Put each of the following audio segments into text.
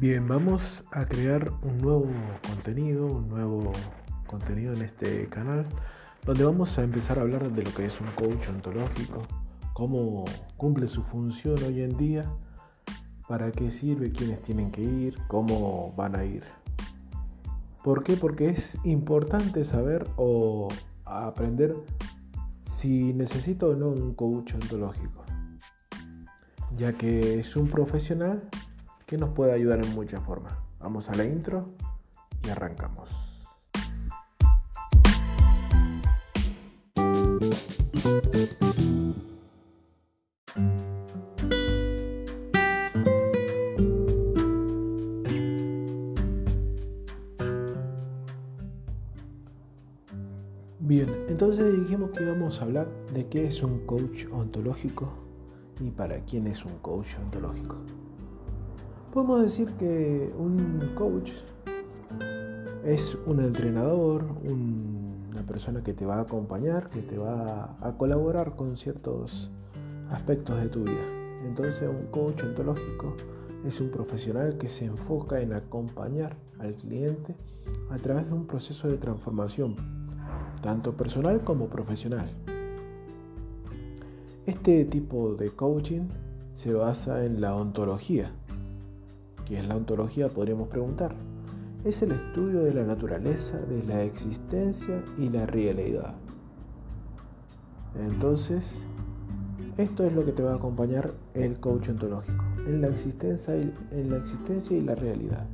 Bien, vamos a crear un nuevo contenido, un nuevo contenido en este canal, donde vamos a empezar a hablar de lo que es un coach ontológico, cómo cumple su función hoy en día, para qué sirve, quiénes tienen que ir, cómo van a ir. ¿Por qué? Porque es importante saber o aprender si necesito o no un coach ontológico, ya que es un profesional que nos puede ayudar en muchas formas. Vamos a la intro y arrancamos. Bien, entonces dijimos que íbamos a hablar de qué es un coach ontológico y para quién es un coach ontológico. Podemos decir que un coach es un entrenador, una persona que te va a acompañar, que te va a colaborar con ciertos aspectos de tu vida. Entonces un coach ontológico es un profesional que se enfoca en acompañar al cliente a través de un proceso de transformación tanto personal como profesional. Este tipo de coaching se basa en la ontología. ¿Qué es la ontología? Podríamos preguntar. Es el estudio de la naturaleza, de la existencia y la realidad. Entonces, esto es lo que te va a acompañar el coach ontológico, en la existencia y, en la, existencia y la realidad.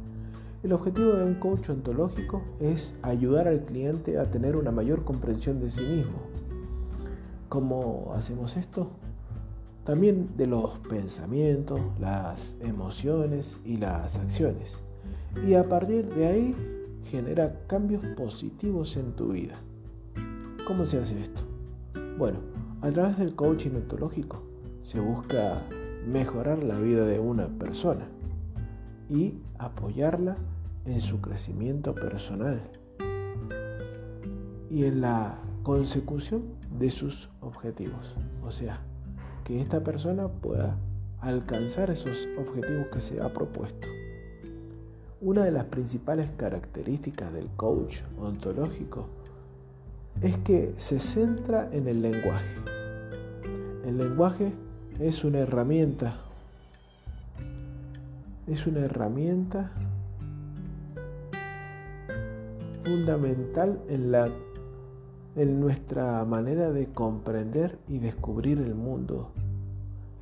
El objetivo de un coach ontológico es ayudar al cliente a tener una mayor comprensión de sí mismo. ¿Cómo hacemos esto? También de los pensamientos, las emociones y las acciones. Y a partir de ahí genera cambios positivos en tu vida. ¿Cómo se hace esto? Bueno, a través del coaching ontológico se busca mejorar la vida de una persona y apoyarla en su crecimiento personal y en la consecución de sus objetivos. O sea, que esta persona pueda alcanzar esos objetivos que se ha propuesto. Una de las principales características del coach ontológico es que se centra en el lenguaje. El lenguaje es una herramienta. Es una herramienta fundamental en, la, en nuestra manera de comprender y descubrir el mundo.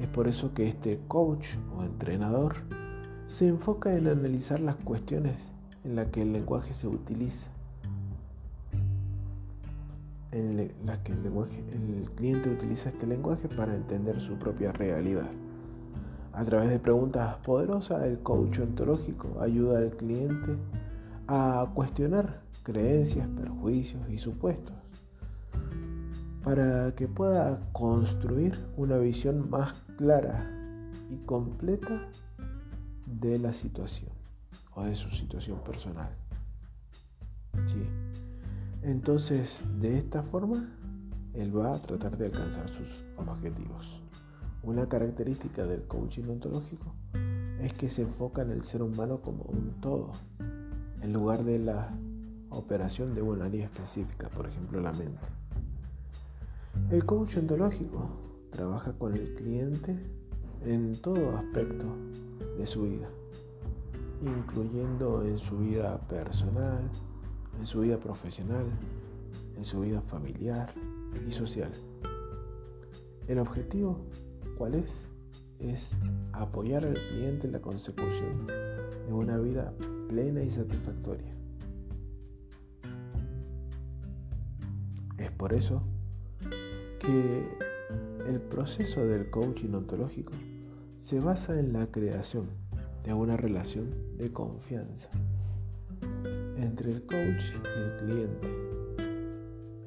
Es por eso que este coach o entrenador se enfoca en analizar las cuestiones en las que el lenguaje se utiliza, en las que el, cliente utiliza este lenguaje para entender su propia realidad. A través de preguntas poderosas, el coach ontológico ayuda al cliente a cuestionar creencias, perjuicios y supuestos, para que pueda construir una visión más clara y completa de la situación o de su situación personal. ¿Sí? Entonces, de esta forma, él va a tratar de alcanzar sus objetivos. Una característica del coaching ontológico es que se enfoca en el ser humano como un todo, en lugar de la operación de una área específica, por ejemplo la mente. El coach ontológico trabaja con el cliente en todo aspecto de su vida, incluyendo en su vida personal, en su vida profesional, en su vida familiar y social. El objetivo, ¿cuál es? Es apoyar al cliente en la consecución de una vida plena y satisfactoria. Es por eso que el proceso del coaching ontológico se basa en la creación de una relación de confianza entre el coach y el cliente.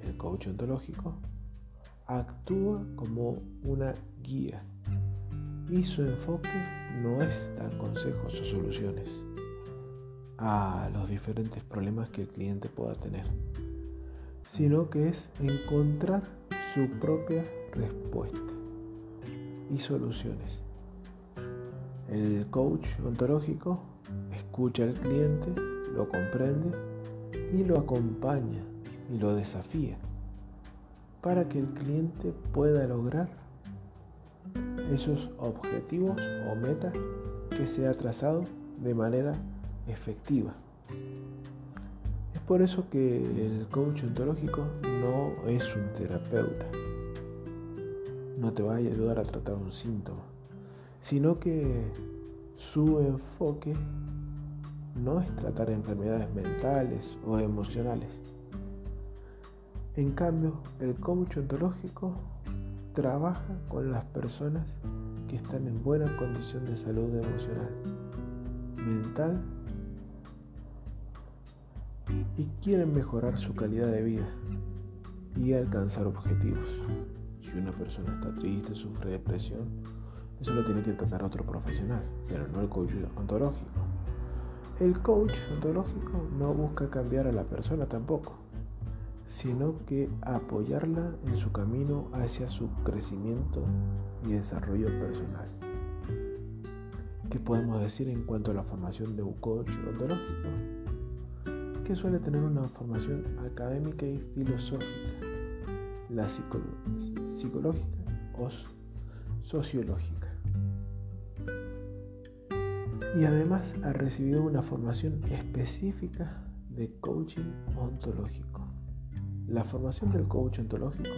El coach ontológico actúa como una guía y su enfoque no es dar consejos o soluciones a los diferentes problemas que el cliente pueda tener sino que es encontrar su propia respuesta y soluciones. El coach ontológico escucha al cliente, lo comprende y lo acompaña y lo desafía para que el cliente pueda lograr esos objetivos o metas que se ha trazado de manera efectiva. Por eso que el coach ontológico no es un terapeuta. No te va a ayudar a tratar un síntoma, sino que su enfoque no es tratar enfermedades mentales o emocionales. En cambio, el coach ontológico trabaja con las personas que están en buena condición de salud emocional, mental y quieren mejorar su calidad de vida y alcanzar objetivos. Si una persona está triste, sufre depresión, eso lo tiene que tratar otro profesional, pero no el coach ontológico. El coach ontológico no busca cambiar a la persona tampoco, sino que apoyarla en su camino hacia su crecimiento y desarrollo personal. ¿Qué podemos decir en cuanto a la formación de un coach ontológico? Que suele tener una formación académica y filosófica, la psicológica o sociológica. Y además ha recibido una formación específica de coaching ontológico. La formación del coach ontológico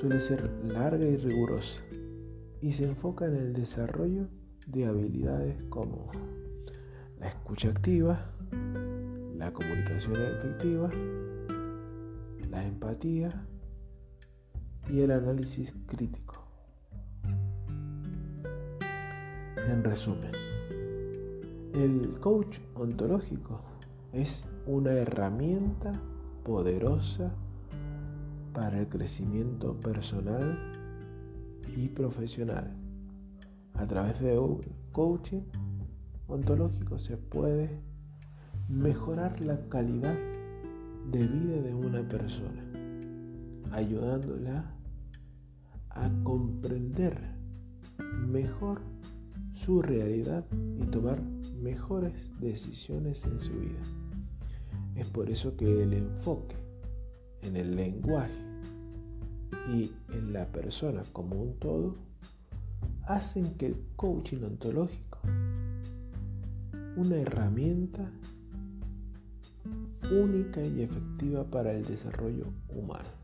suele ser larga y rigurosa y se enfoca en el desarrollo de habilidades como la escucha activa, la comunicación efectiva, la empatía y el análisis crítico. En resumen, el coach ontológico es una herramienta poderosa para el crecimiento personal y profesional. A través de un coaching ontológico se puede mejorar la calidad de vida de una persona, ayudándola a comprender mejor su realidad y tomar mejores decisiones en su vida. Es por eso que el enfoque en el lenguaje y en la persona como un todo hacen que el coaching ontológico, una herramienta única y efectiva para el desarrollo humano.